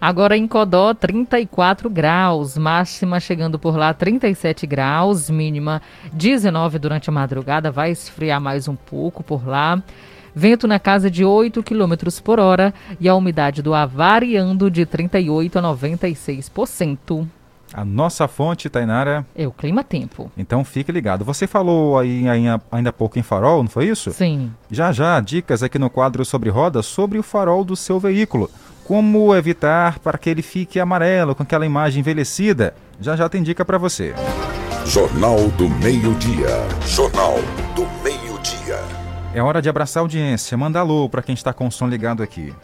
Agora em Codó, 34 graus, máxima chegando por lá 37 graus, mínima 19 durante a madrugada, vai esfriar mais um pouco por lá. Vento na casa de 8 km por hora e a umidade do ar variando de 38 a 96%. A nossa fonte, Tainara. É o Clima Tempo. Então fique ligado. Você falou aí ainda, ainda há pouco em farol, não foi isso? Sim. Já já, dicas aqui no quadro sobre rodas sobre o farol do seu veículo. Como evitar para que ele fique amarelo com aquela imagem envelhecida? Já já tem dica para você. Jornal do Meio-Dia. Jornal do Meio-Dia. É hora de abraçar a audiência. Manda alô para quem está com o som ligado aqui.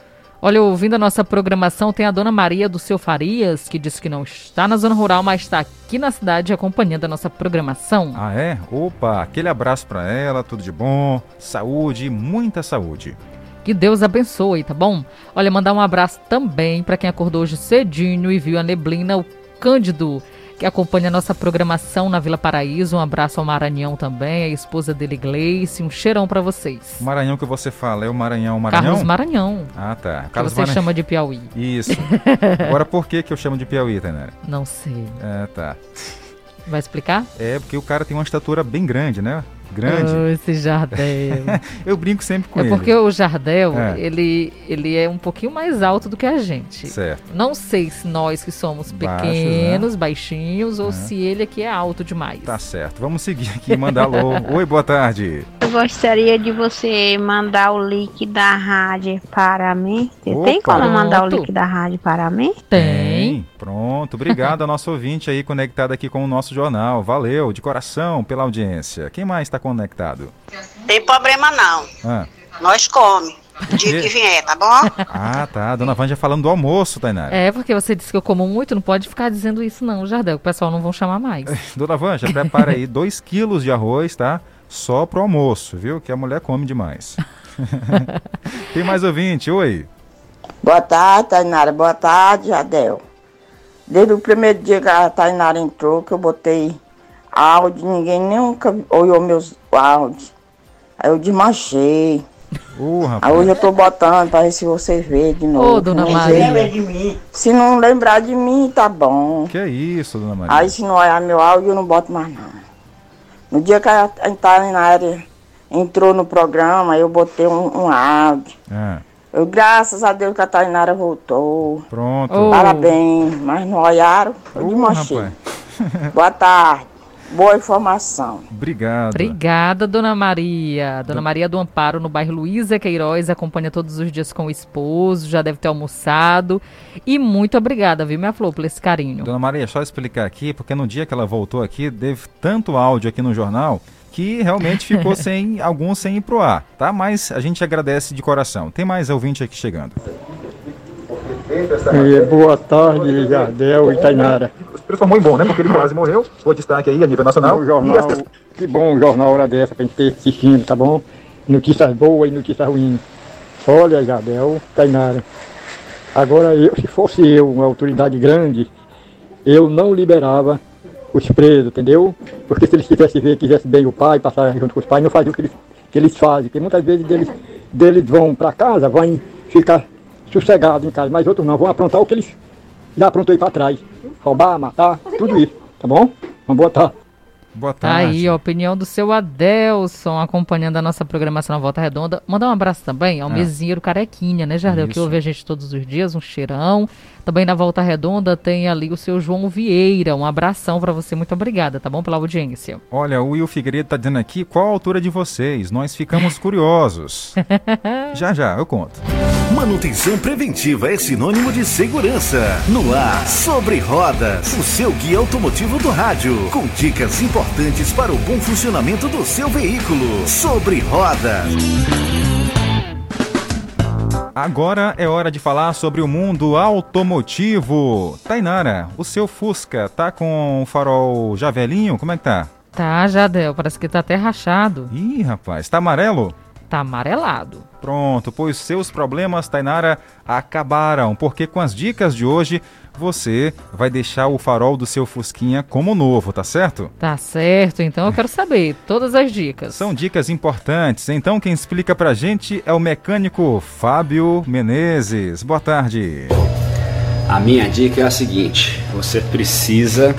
Olha, ouvindo a nossa programação, tem a dona Maria do Seu Farias, que diz que não está na zona rural, mas está aqui na cidade acompanhando a nossa programação. Ah, é? Opa, aquele abraço para ela, tudo de bom, saúde, muita saúde. Que Deus abençoe, tá bom? Olha, mandar um abraço também para quem acordou hoje cedinho e viu a neblina, o Cândido, que acompanha a nossa programação na Vila Paraíso. Um abraço ao Maranhão também, a esposa dele, Gleice. Um cheirão para vocês. O Maranhão que você fala é o Maranhão Maranhão? Carlos Maranhão. Ah, tá. Carlos que você Maranhão. chama de Piauí. Isso. Agora, por que, que eu chamo de Piauí, Tainara? Não sei. É, tá. Vai explicar? É, porque o cara tem uma estatura bem grande, né? grande. Oh, esse Jardel. eu brinco sempre com é ele. É porque o Jardel, é. ele, ele é um pouquinho mais alto do que a gente. Certo. Não sei se nós que somos pequenos, Baixos, né? baixinhos, ou é. se ele aqui é alto demais. Tá certo. Vamos seguir aqui e mandar alô. Oi, boa tarde. Gostaria de você mandar o link da rádio para mim. Você tem Opa. como mandar o Pronto. link da rádio para mim? Tem. Pronto, obrigado ao nosso ouvinte aí conectado aqui com o nosso jornal. Valeu, de coração, pela audiência. Quem mais está conectado? Tem problema não. Ah. Nós come. O dia que vier, tá bom? Ah, tá. Dona Vânia falando do almoço, Tainara. É, porque você disse que eu como muito, não pode ficar dizendo isso não, Jardel, o pessoal não vão chamar mais. Dona Vânia, prepara aí 2 quilos de arroz, tá? Só pro almoço, viu? Que a mulher come demais. Tem mais ouvinte, oi. Boa tarde, Tainara. Boa tarde, Jadel. Desde o primeiro dia que a Tainara entrou, que eu botei áudio, ninguém nunca olhou meus áudios. Aí eu desmanchei. Uh, Aí hoje eu tô botando pra ver se vocês veem de novo. Ô, dona Não Maria. lembra de mim. Se não lembrar de mim, tá bom. Que isso, Dona Maria? Aí se não olhar meu áudio, eu não boto mais não. No dia que a Tainara entrou no programa, eu botei um, um áudio. Ah, Eu, graças a Deus que a Tainara voltou. pronto. Oh. Parabéns, mas não olharam, eu Uh. Boa tarde, boa informação. Obrigado. Obrigada, Dona Maria. Dona Maria do Amparo, no bairro Luísa Queiroz, acompanha todos os dias com o esposo, já deve ter almoçado. E muito obrigada, viu, minha flor, por esse carinho. Dona Maria, só explicar aqui, porque no dia que ela voltou aqui, teve tanto áudio aqui no jornal que realmente ficou sem alguns sem ir pro ar, tá? Mas a gente agradece de coração. Tem mais ouvinte aqui chegando. É, boa tarde, Jardel e Tainara. Foi muito bom, né? Porque ele quase morreu. O destaque aí a nível nacional. O jornal, que bom jornal hora dessa pra gente ter assistindo, tá bom? Notícias boas e notícias ruins. Olha, Jardel, Tainara. Agora, eu, se fosse eu, uma autoridade grande, eu não liberava os presos, entendeu? Porque se eles quisessem ver, quisessem bem o pai, passar junto com os pais, não faziam o que eles, que eles fazem. Porque muitas vezes eles, deles vão para casa, vão ficar sossegados em casa, mas outros não, vão aprontar o que eles já aprontou aí para trás. Roubar, matar, tudo isso, tá bom? Uma boa tarde. Boa Tá aí a opinião do seu Adelson, acompanhando a nossa programação na Volta Redonda. Mandar um abraço também ao Ah. mesinheiro Carequinha, né, Jardel? Que Isso. ouve a gente todos os dias, um cheirão. Também na Volta Redonda tem ali o seu João Vieira. Um abração pra você, muito obrigada, tá bom? Pela audiência. Olha, o Will Figueiredo tá dizendo aqui qual a altura de vocês. Nós ficamos curiosos. já, já, eu conto. Manutenção preventiva é sinônimo de segurança. No ar, sobre rodas, o seu guia automotivo do rádio, com dicas importantes para o bom funcionamento do seu veículo. Sobre rodas. Agora é hora de falar sobre o mundo automotivo. Tainara, o seu Fusca tá com o farol já velhinho? Como é que tá? Tá, Jardel, parece que tá até rachado. Ih, rapaz, tá amarelo? Tá amarelado. Pronto, pois seus problemas, Tainara, acabaram, porque com as dicas de hoje você vai deixar o farol do seu Fusquinha como novo, tá certo? Tá certo, então eu quero saber todas as dicas. São dicas importantes, então quem explica pra gente é o mecânico Fábio Menezes. Boa tarde. A minha dica é a seguinte: você precisa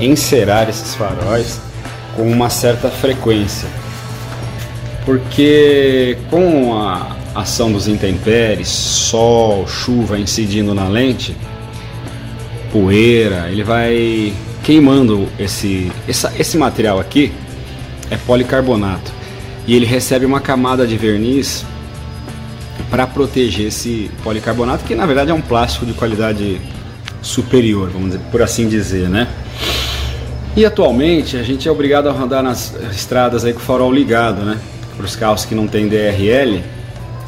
encerar esses faróis com uma certa frequência. Porque com a ação dos intempéries, sol, chuva incidindo na lente, poeira, ele vai queimando esse, essa- esse material aqui é policarbonato e ele recebe uma camada de verniz para proteger esse policarbonato que na verdade é um plástico de qualidade superior, vamos dizer, por assim dizer, né? E atualmente a gente é obrigado a andar nas estradas aí com o farol ligado, né? Para os carros que não tem DRL,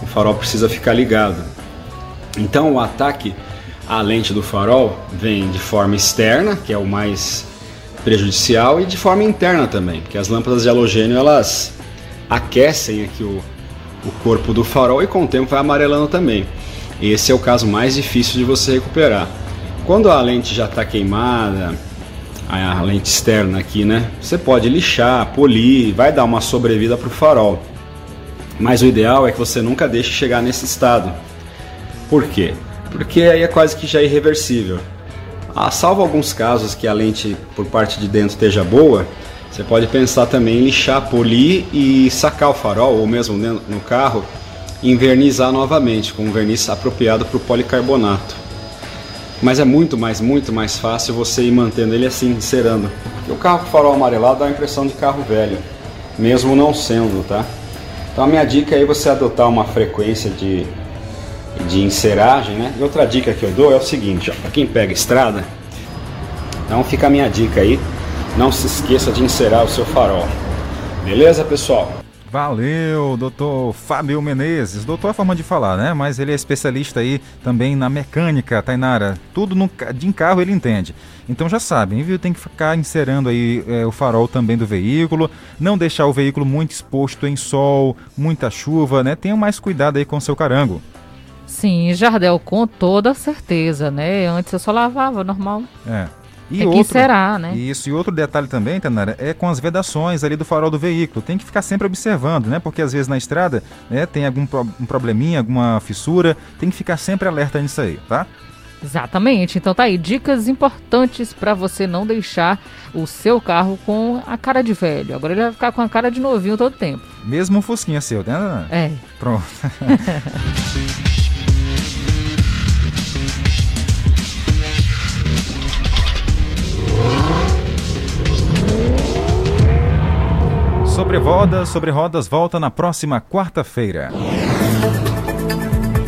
o farol precisa ficar ligado. Então o ataque à lente do farol vem de forma externa, que é o mais prejudicial, e de forma interna também, porque as lâmpadas de halogênio elas aquecem aqui o, o corpo do farol e com o tempo vai amarelando também. Esse é o caso mais difícil de você recuperar. Quando a lente já está queimada, a lente externa aqui, né? Você pode lixar, polir, vai dar uma sobrevida para o farol. Mas o ideal é que você nunca deixe chegar nesse estado. Por quê? Porque aí é quase que já irreversível. Ah, salvo alguns casos que a lente por parte de dentro esteja boa, você pode pensar também em lixar, polir e sacar o farol, ou mesmo no carro, invernizar novamente com um verniz apropriado para o policarbonato. Mas é muito mais, muito mais fácil você ir mantendo ele assim, encerando. Porque o carro com farol amarelado dá a impressão de carro velho. mesmo não sendo, tá? Então a minha dica é você adotar uma frequência de, de enceragem, né? E outra dica que eu dou é o seguinte, para quem pega estrada, então fica a minha dica aí, não se esqueça de encerar o seu farol. Beleza, pessoal? Valeu, doutor Fábio Menezes. Doutor é forma de falar, né? Mas ele é especialista aí também na mecânica, Tainara. Tudo no, de carro ele entende. Então já sabem, viu? Tem que ficar inserando aí é, o farol também do veículo. Não deixar o veículo muito exposto em sol, muita chuva, né? Tenha mais cuidado aí com o seu carango. Sim, Jardel, com toda certeza, né? Antes eu só lavava, normal. É. E Tem outro, que será, né? Isso, e outro detalhe também, Tanara, é com as vedações ali do farol do veículo. Tem que ficar sempre observando, né? Porque às vezes na estrada né, tem algum pro, um probleminha, alguma fissura. Tem que ficar sempre alerta nisso aí, tá? Exatamente. Então tá aí, dicas importantes para você não deixar o seu carro com a cara de velho. Agora ele vai ficar com a cara de novinho todo tempo. Mesmo um fusquinha seu, né? É. Pronto. Sobre rodas, sobre rodas volta na próxima quarta-feira.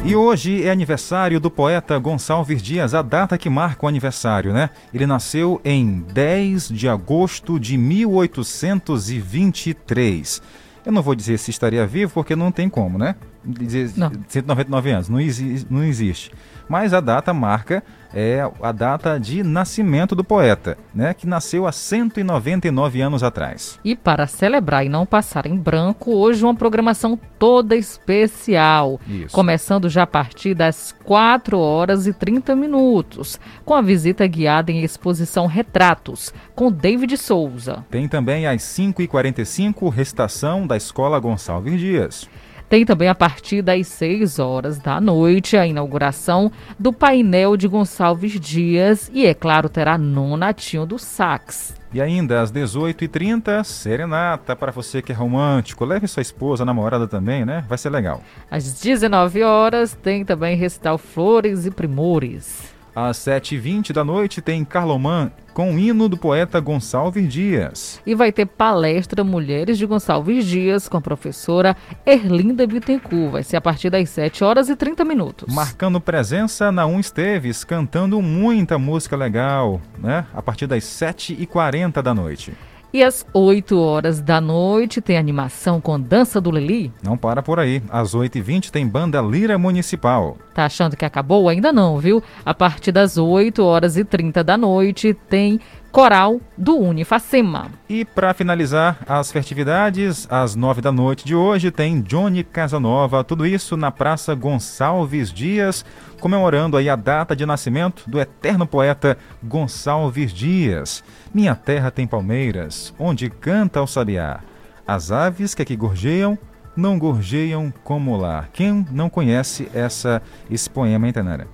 E hoje é aniversário do poeta Gonçalves Dias, a data que marca o aniversário, né? Ele nasceu em 10 de agosto de 1823. Eu não vou dizer se estaria vivo, porque não tem como, né? Dizer não. 199 anos, não, exi não existe. Mas a data marca é a data de nascimento do poeta, né, que nasceu há 199 anos atrás. E para celebrar e não passar em branco, hoje uma programação toda especial, Isso. começando já a partir das 4 horas e 30 minutos, com a visita guiada em exposição Retratos, com David Souza. Tem também às 5h45 recitação da Escola Gonçalves Dias. Tem também a partir das 6 horas da noite a inauguração do painel de Gonçalves Dias e, é claro, terá nonatinho do sax. E ainda às 18h30, serenata para você que é romântico. Leve sua esposa, namorada também, né? Vai ser legal. Às 19 horas tem também recital Flores e Primores. Às 7h20 da noite tem Carloman com o hino do poeta Gonçalves Dias. E vai ter palestra Mulheres de Gonçalves Dias com a professora Erlinda Bittencourt. Vai ser a partir das 7 horas e 30 minutos. Marcando presença na Um Esteves, cantando muita música legal, né? A partir das 7h40 da noite. E às 8 horas da noite tem animação com Dança do Lili. Não para por aí. Às 8h20 tem Banda Lira Municipal. Tá achando que acabou? Ainda não, viu? A partir das 8 horas e 30 da noite tem Coral do Unifacema. E para finalizar as festividades, às 9 da noite de hoje tem Johnny Casanova, tudo isso na Praça Gonçalves Dias, comemorando aí a data de nascimento do eterno poeta Gonçalves Dias. Minha terra tem palmeiras, onde canta o sabiá. As aves que aqui gorjeiam, não gorjeiam como lá. Quem não conhece essa, esse poema, hein, Tenara?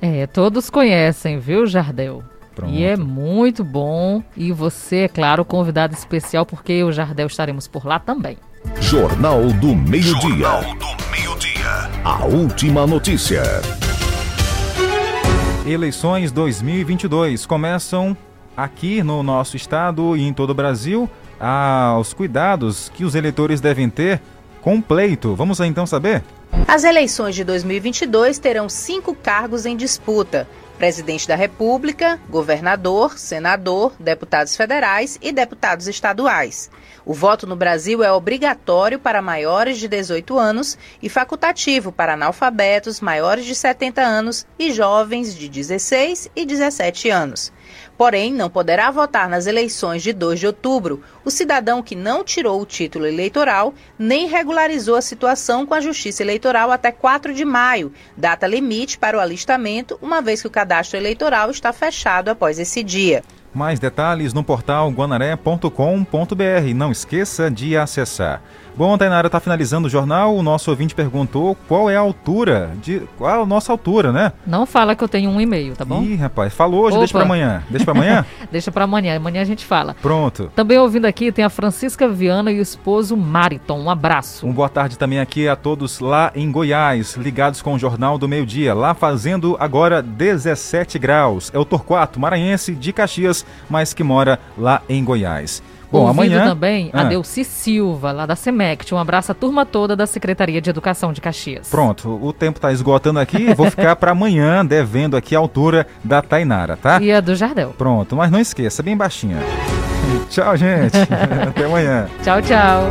É, todos conhecem, viu, Jardel? Pronto. E é muito bom. E você, é claro, convidado especial, porque eu e o Jardel estaremos por lá também. Jornal do Meio-Dia. Jornal do Meio-Dia. A última notícia. Eleições 2022 começam aqui no nosso estado e em todo o Brasil. Aos cuidados que os eleitores devem ter com o pleito. Vamos então saber? As eleições de 2022 terão cinco cargos em disputa presidente da República, governador, senador, deputados federais e deputados estaduais. O voto no Brasil é obrigatório para maiores de 18 anos e facultativo para analfabetos maiores de 70 anos e jovens de 16 e 17 anos. Porém, não poderá votar nas eleições de 2 de outubro o cidadão que não tirou o título eleitoral nem regularizou a situação com a Justiça Eleitoral até 4 de maio, data limite para o alistamento, uma vez que o cadastro eleitoral está fechado após esse dia. Mais detalhes no portal guanaré.com.br. Não esqueça de acessar. Bom, Tainara, está finalizando o jornal. O nosso ouvinte perguntou qual é a altura, de qual a nossa altura, né? Não fala que eu tenho um e-mail, tá bom? Ih, rapaz, falou hoje, Opa. deixa para amanhã. Deixa para amanhã? deixa para amanhã, amanhã a gente fala. Pronto. Também ouvindo aqui tem a Francisca Viana e o esposo Mariton. Um abraço. Um boa tarde também aqui a todos lá em Goiás, ligados com o Jornal do Meio Dia, lá fazendo agora 17 graus. É o Torquato Maranhense de Caxias Mas que mora lá em Goiás. Bom, Ouvindo amanhã. também a Ah, Delci Silva, lá da SEMECT. Um abraço à turma toda da Secretaria de Educação de Caxias. Pronto, o tempo tá esgotando aqui, vou ficar para amanhã devendo aqui a altura da Tainara, tá? E a do Jardel. Pronto, mas não esqueça, bem baixinha. Tchau, gente. Até amanhã. Tchau, tchau.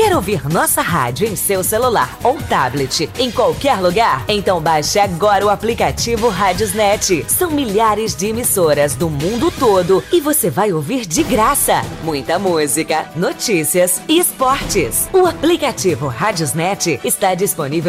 Quer ouvir nossa rádio em seu celular ou tablet, em qualquer lugar? Então baixe agora o aplicativo Rádiosnet. São milhares de emissoras do mundo todo e você vai ouvir de graça. Muita música, notícias e esportes. O aplicativo Rádiosnet está disponível